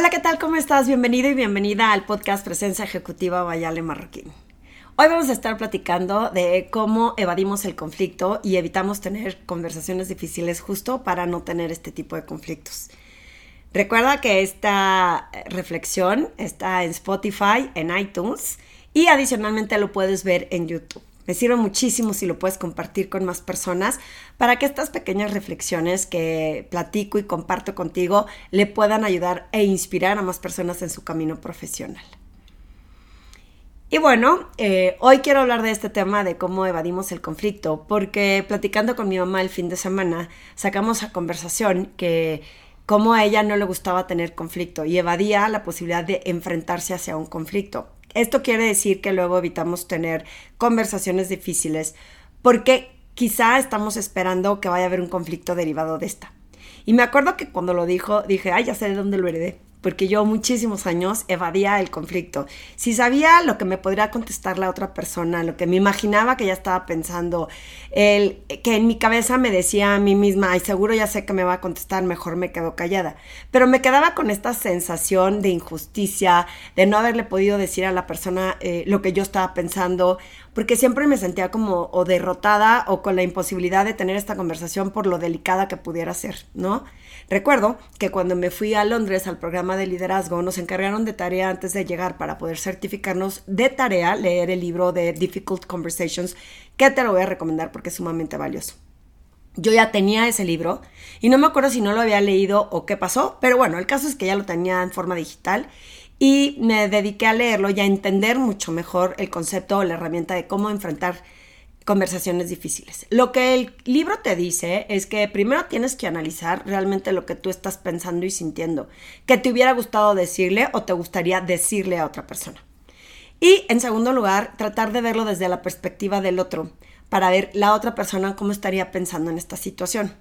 Hola, ¿qué tal? ¿Cómo estás? Bienvenido y bienvenida al podcast Presencia Ejecutiva Bayale Marroquín. Hoy vamos a estar platicando de cómo evadimos el conflicto y evitamos tener conversaciones difíciles justo para no tener este tipo de conflictos. Recuerda que esta reflexión está en Spotify, en iTunes y adicionalmente lo puedes ver en YouTube. Me sirve muchísimo si lo puedes compartir con más personas para que estas pequeñas reflexiones que platico y comparto contigo le puedan ayudar e inspirar a más personas en su camino profesional. Y bueno, eh, hoy quiero hablar de este tema de cómo evadimos el conflicto, porque platicando con mi mamá el fin de semana, sacamos a conversación que cómo a ella no le gustaba tener conflicto y evadía la posibilidad de enfrentarse hacia un conflicto. Esto quiere decir que luego evitamos tener conversaciones difíciles porque quizá estamos esperando que vaya a haber un conflicto derivado de esta. Y me acuerdo que cuando lo dijo, dije, ay, ya sé de dónde lo heredé porque yo muchísimos años evadía el conflicto. Si sabía lo que me podría contestar la otra persona, lo que me imaginaba que ya estaba pensando, el, que en mi cabeza me decía a mí misma, ay, seguro ya sé que me va a contestar, mejor me quedo callada. Pero me quedaba con esta sensación de injusticia, de no haberle podido decir a la persona eh, lo que yo estaba pensando, porque siempre me sentía como o derrotada o con la imposibilidad de tener esta conversación por lo delicada que pudiera ser, ¿no? Recuerdo que cuando me fui a Londres al programa de liderazgo, nos encargaron de tarea antes de llegar para poder certificarnos de tarea leer el libro de Difficult Conversations, que te lo voy a recomendar porque es sumamente valioso. Yo ya tenía ese libro y no me acuerdo si no lo había leído o qué pasó, pero bueno, el caso es que ya lo tenía en forma digital y me dediqué a leerlo y a entender mucho mejor el concepto o la herramienta de cómo enfrentar conversaciones difíciles. Lo que el libro te dice es que primero tienes que analizar realmente lo que tú estás pensando y sintiendo, que te hubiera gustado decirle o te gustaría decirle a otra persona. Y en segundo lugar, tratar de verlo desde la perspectiva del otro, para ver la otra persona cómo estaría pensando en esta situación.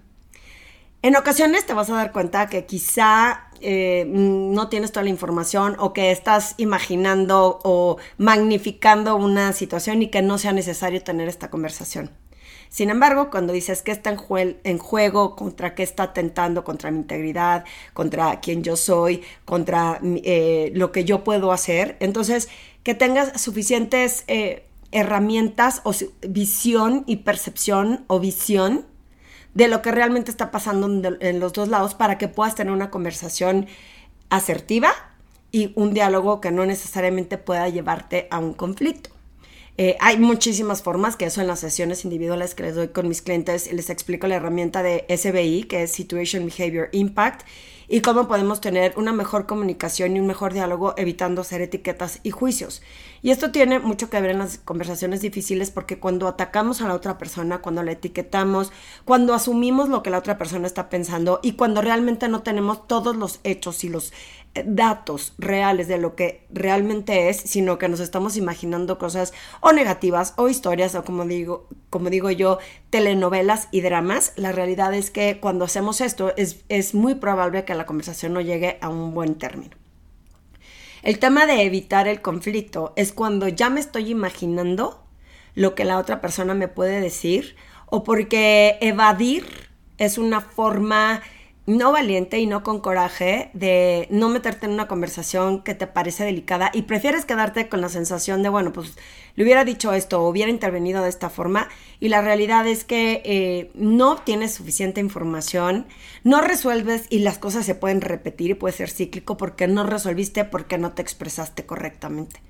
En ocasiones te vas a dar cuenta que quizá eh, no tienes toda la información o que estás imaginando o magnificando una situación y que no sea necesario tener esta conversación. Sin embargo, cuando dices que está en, juego, contra qué está atentando, contra mi integridad, contra quién yo soy, contra eh, lo que yo puedo hacer, entonces que tengas suficientes eh, herramientas o visión y percepción o visión de lo que realmente está pasando en los dos lados para que puedas tener una conversación asertiva y un diálogo que no necesariamente pueda llevarte a un conflicto. Eh, hay muchísimas formas, que eso en las sesiones individuales que les doy con mis clientes, les explico la herramienta de SBI, que es Situation Behavior Impact, y cómo podemos tener una mejor comunicación y un mejor diálogo evitando hacer etiquetas y juicios. Y esto tiene mucho que ver en las conversaciones difíciles porque cuando atacamos a la otra persona, cuando la etiquetamos, cuando asumimos lo que la otra persona está pensando y cuando realmente no tenemos todos los hechos y los eh, datos reales de lo que realmente es, sino que nos estamos imaginando cosas o negativas o historias o como digo, como digo yo, telenovelas y dramas, la realidad es que cuando hacemos esto es, es muy probable que la conversación no llegue a un buen término. El tema de evitar el conflicto es cuando ya me estoy imaginando lo que la otra persona me puede decir o porque evadir es una forma no valiente y no con coraje de no meterte en una conversación que te parece delicada y prefieres quedarte con la sensación de, bueno, pues le hubiera dicho esto o hubiera intervenido de esta forma y la realidad es que eh, no tienes suficiente información, no resuelves y las cosas se pueden repetir y puede ser cíclico porque no resolviste, porque no te expresaste correctamente.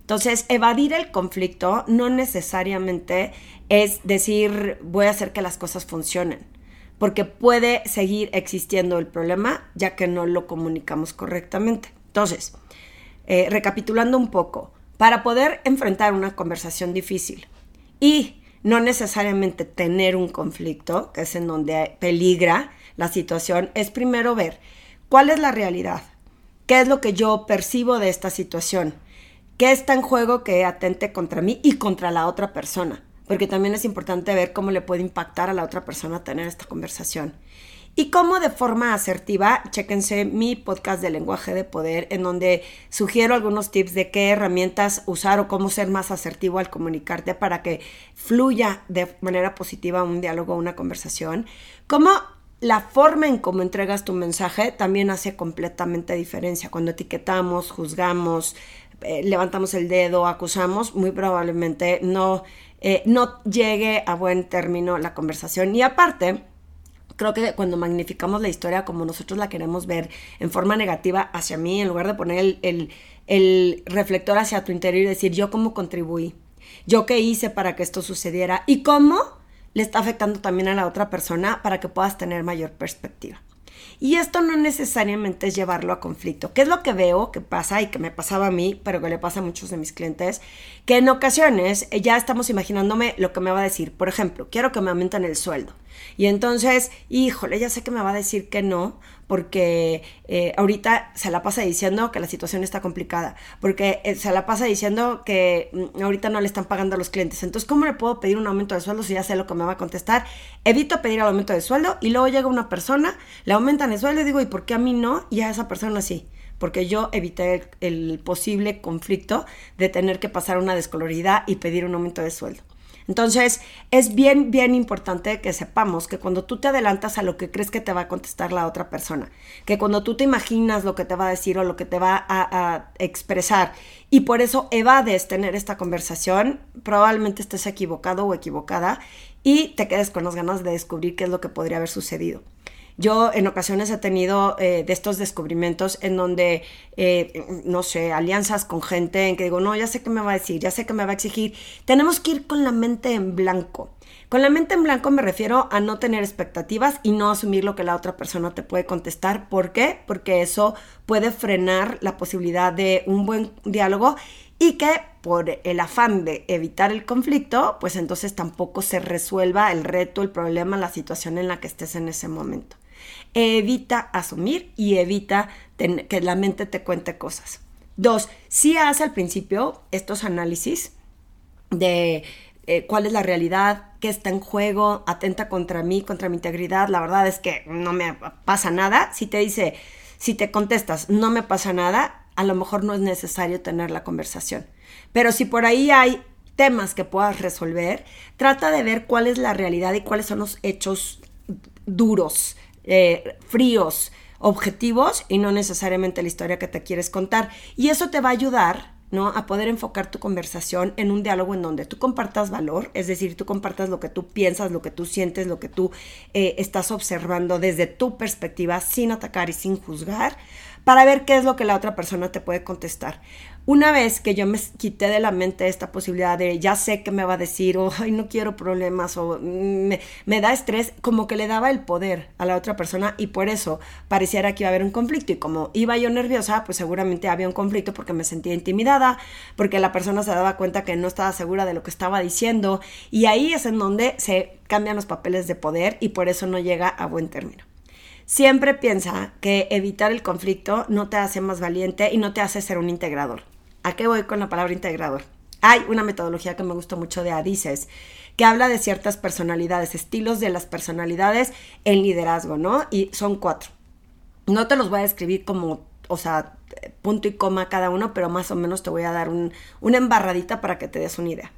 Entonces, evadir el conflicto no necesariamente es decir, voy a hacer que las cosas funcionen porque puede seguir existiendo el problema ya que no lo comunicamos correctamente. Entonces, eh, recapitulando un poco, para poder enfrentar una conversación difícil y no necesariamente tener un conflicto, que es en donde peligra la situación, es primero ver cuál es la realidad, qué es lo que yo percibo de esta situación, qué está en juego que atente contra mí y contra la otra persona porque también es importante ver cómo le puede impactar a la otra persona tener esta conversación. Y cómo de forma asertiva, chéquense mi podcast de lenguaje de poder, en donde sugiero algunos tips de qué herramientas usar o cómo ser más asertivo al comunicarte para que fluya de manera positiva un diálogo, una conversación. Cómo la forma en cómo entregas tu mensaje también hace completamente diferencia. Cuando etiquetamos, juzgamos, eh, levantamos el dedo, acusamos, muy probablemente no, eh, no llegue a buen término la conversación. Y aparte, creo que cuando magnificamos la historia como nosotros la queremos ver en forma negativa hacia mí, en lugar de poner el, el reflector hacia tu interior y decir yo cómo contribuí, yo qué hice para que esto sucediera y cómo le está afectando también a la otra persona para que puedas tener mayor perspectiva. Y esto no necesariamente es llevarlo a conflicto. ¿Qué es lo que veo que pasa y que me pasaba a mí, pero que le pasa a muchos de mis clientes? Que en ocasiones eh, ya estamos imaginándome lo que me va a decir. Por ejemplo, quiero que me aumenten el sueldo. Y entonces, híjole, ya sé que me va a decir que no, porque eh, ahorita se la pasa diciendo que la situación está complicada, porque eh, se la pasa diciendo que mm, ahorita no le están pagando a los clientes. Entonces, ¿cómo le puedo pedir un aumento de sueldo si ya sé lo que me va a contestar? Evito pedir el aumento de sueldo y luego llega una persona, le aumentan el sueldo y digo, ¿y por qué a mí no? Y a esa persona sí porque yo evité el, posible conflicto de tener que pasar una descoloridad y pedir un aumento de sueldo. Entonces, es bien, bien importante que sepamos que cuando tú te adelantas a lo que crees que te va a contestar la otra persona, que cuando tú te imaginas lo que te va a decir o lo que te va a, expresar y por eso evades tener esta conversación, probablemente estés equivocado o equivocada y te quedes con las ganas de descubrir qué es lo que podría haber sucedido. Yo en ocasiones he tenido eh, de estos descubrimientos en donde, eh, no sé, alianzas con gente en que digo, no, ya sé qué me va a decir, ya sé qué me va a exigir. Tenemos que ir con la mente en blanco. Con la mente en blanco me refiero a no tener expectativas y no asumir lo que la otra persona te puede contestar. ¿Por qué? Porque eso puede frenar la posibilidad de un buen diálogo y que por el afán de evitar el conflicto, pues entonces tampoco se resuelva el reto, el problema, la situación en la que estés en ese momento. Evita asumir y evita que la mente te cuente cosas. Dos, si haz al principio estos análisis de eh, cuál es la realidad, qué está en juego, atenta contra mí, contra mi integridad. La verdad es que no me pasa nada. Si te dice, si te contestas, no me pasa nada, a lo mejor no es necesario tener la conversación. Pero si por ahí hay temas que puedas resolver, trata de ver cuál es la realidad y cuáles son los hechos duros eh, fríos, objetivos y no necesariamente la historia que te quieres contar. Y eso te va a ayudar ¿no? A poder enfocar tu conversación en un diálogo en donde tú compartas valor, es decir, tú compartas lo que tú piensas, lo que tú sientes, lo que tú eh, estás observando desde tu perspectiva, sin atacar y sin juzgar, para ver qué es lo que la otra persona te puede contestar. Una vez que yo me quité de la mente esta posibilidad de ya sé que me va a decir, o no quiero problemas, o me, me, da estrés, como que le daba el poder a la otra persona y por eso pareciera que iba a haber un conflicto. Y como iba yo nerviosa, pues seguramente había un conflicto porque me sentía intimidada, porque la persona se daba cuenta que no estaba segura de lo que estaba diciendo. Y ahí es en donde se cambian los papeles de poder y por eso no llega a buen término. Siempre piensa que evitar el conflicto no te hace más valiente y no te hace ser un integrador. ¿A qué voy con la palabra integrador? Hay una metodología que me gusta mucho de Adices, que habla de ciertas personalidades, estilos de las personalidades en liderazgo, ¿no? Y son cuatro. No te los voy a describir como, o sea, punto y coma cada uno, pero más o menos te voy a dar una embarradita para que te des una idea.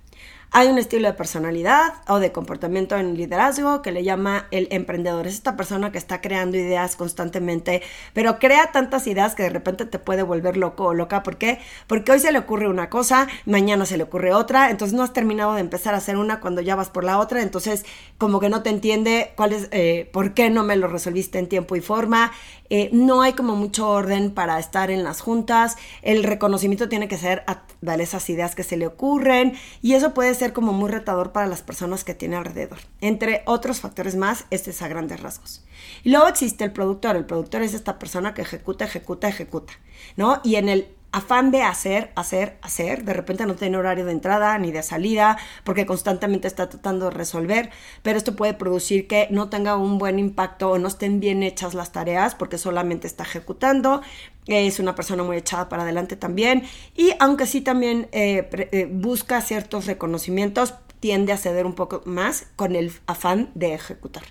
Hay un estilo de personalidad o de comportamiento en liderazgo que le llama el emprendedor. Es esta persona que está creando ideas constantemente, pero crea tantas ideas que de repente te puede volver loco o loca. ¿Por qué? Porque hoy se le ocurre una cosa, mañana se le ocurre otra, entonces no has terminado de empezar a hacer una cuando ya vas por la otra, entonces como que no te entiende cuál es, eh, por qué no me lo resolviste en tiempo y forma. Eh, no hay como mucho orden para estar en las juntas. El reconocimiento tiene que ser a esas ideas que se le ocurren y eso puede ser como muy retador para las personas que tiene alrededor. Entre otros factores más, este es a grandes rasgos. Y luego existe el productor. El productor es esta persona que ejecuta, ejecuta, ejecuta, ¿no? Y en el afán de hacer, hacer, hacer, de repente no tiene horario de entrada ni de salida porque constantemente está tratando de resolver, pero esto puede producir que no tenga un buen impacto o no estén bien hechas las tareas porque solamente está ejecutando, es una persona muy echada para adelante también y aunque sí también eh, eh, busca ciertos reconocimientos, tiende a ceder un poco más con el afán de ejecutar.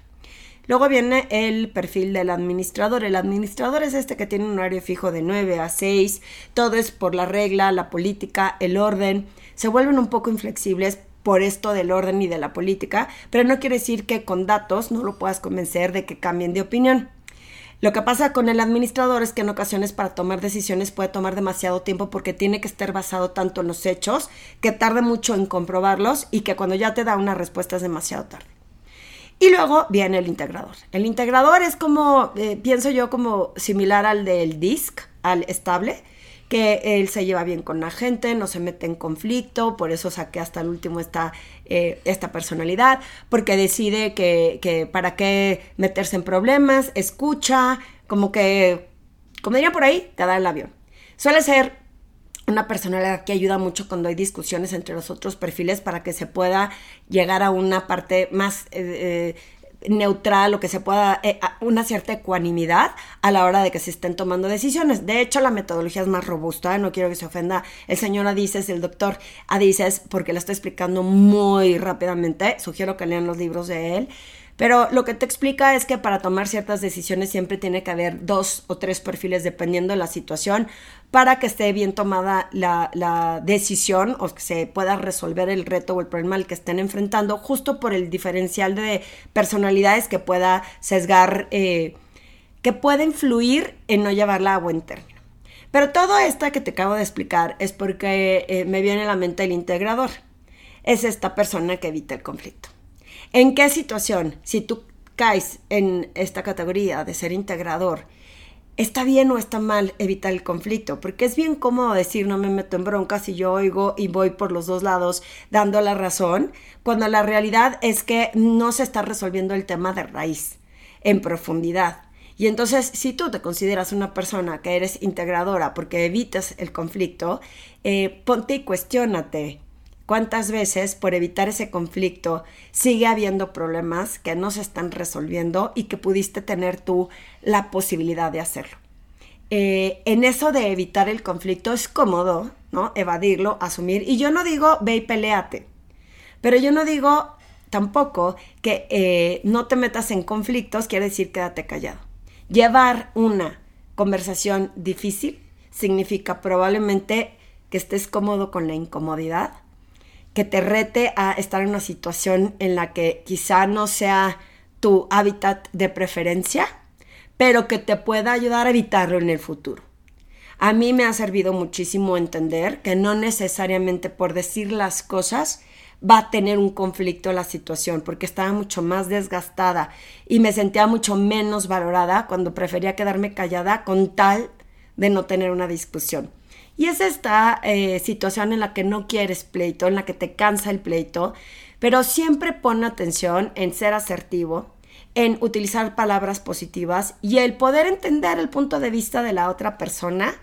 Luego viene el perfil del administrador. El administrador es este que tiene un horario fijo de 9 a 6. Todo es por la regla, la política, el orden. Se vuelven un poco inflexibles por esto del orden y de la política, pero no quiere decir que con datos no lo puedas convencer de que cambien de opinión. Lo que pasa con el administrador es que en ocasiones para tomar decisiones puede tomar demasiado tiempo porque tiene que estar basado tanto en los hechos que tarde mucho en comprobarlos y que cuando ya te da una respuesta es demasiado tarde. Y luego viene el integrador. El integrador es como, eh, pienso yo, como similar al del DISC, al estable, que él se lleva bien con la gente, no se mete en conflicto, por eso saqué hasta el último esta, eh, esta personalidad, porque decide que, que para qué meterse en problemas, escucha, como que, como diría por ahí, te da el avión. Suele ser una personalidad que ayuda mucho cuando hay discusiones entre los otros perfiles para que se pueda llegar a una parte más eh, eh, neutral o que se pueda eh, una cierta ecuanimidad a la hora de que se estén tomando decisiones. De hecho, la metodología es más robusta, no quiero que se ofenda el señor Adices, el doctor Adices, porque le estoy explicando muy rápidamente, sugiero que lean los libros de él. Pero lo que te explica es que para tomar ciertas decisiones siempre tiene que haber dos o tres perfiles dependiendo de la situación para que esté bien tomada la, decisión o que se pueda resolver el reto o el problema al que estén enfrentando, justo por el diferencial de personalidades que pueda sesgar, eh, que pueda influir en no llevarla a buen término. Pero todo esto que te acabo de explicar es porque eh, me viene a la mente el integrador. Es esta persona que evita el conflicto. ¿En qué situación, si tú caes en esta categoría de ser integrador, está bien o está mal evitar el conflicto? Porque es bien cómodo decir no me meto en broncas y yo oigo y voy por los dos lados dando la razón, cuando la realidad es que no se está resolviendo el tema de raíz, en profundidad. Y entonces, si tú te consideras una persona que eres integradora porque evitas el conflicto, eh, ponte y cuestiónate ¿Cuántas veces por evitar ese conflicto sigue habiendo problemas que no se están resolviendo y que pudiste tener tú la posibilidad de hacerlo? Eh, en eso de evitar el conflicto es cómodo, ¿no? Evadirlo, asumir. Y yo no digo ve y peleate, pero yo no digo tampoco que eh, no te metas en conflictos, quiere decir quédate callado. Llevar una conversación difícil significa probablemente que estés cómodo con la incomodidad que te rete a estar en una situación en la que quizá no sea tu hábitat de preferencia, pero que te pueda ayudar a evitarlo en el futuro. A mí me ha servido muchísimo entender que no necesariamente por decir las cosas va a tener un conflicto la situación, porque estaba mucho más desgastada y me sentía mucho menos valorada cuando prefería quedarme callada con tal de no tener una discusión. Y es esta eh, situación en la que no quieres pleito, en la que te cansa el pleito, pero siempre pon atención en ser asertivo, en utilizar palabras positivas y el poder entender el punto de vista de la otra persona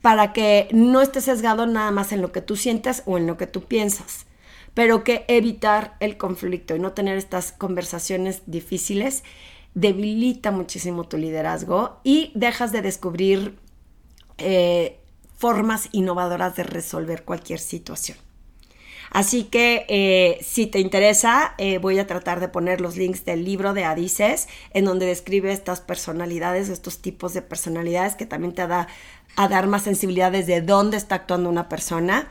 para que no estés sesgado nada más en lo que tú sientes o en lo que tú piensas, pero que evitar el conflicto y no tener estas conversaciones difíciles debilita muchísimo tu liderazgo y dejas de descubrir eh, formas innovadoras de resolver cualquier situación. Así que eh, si te interesa, eh, voy a tratar de poner los links del libro de Adices, en donde describe estas personalidades, estos tipos de personalidades que también te da a dar más sensibilidad desde dónde está actuando una persona.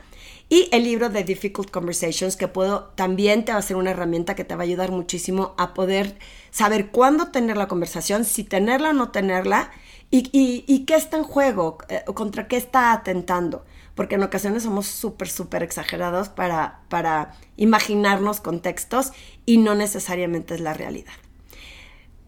Y el libro de Difficult Conversations, que puedo, también te va a ser una herramienta que te va a ayudar muchísimo a poder saber cuándo tener la conversación, si tenerla o no tenerla, ¿Y, qué está en juego? Eh, ¿Contra qué está atentando? Porque en ocasiones somos súper, súper exagerados para, para imaginarnos contextos y no necesariamente es la realidad.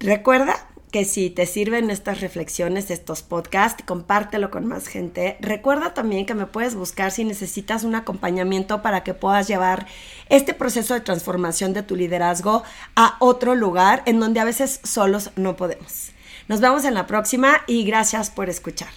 Recuerda que si te sirven estas reflexiones, estos podcasts, compártelo con más gente. Recuerda también que me puedes buscar si necesitas un acompañamiento para que puedas llevar este proceso de transformación de tu liderazgo a otro lugar en donde a veces solos no podemos. Nos vemos en la próxima y gracias por escuchar.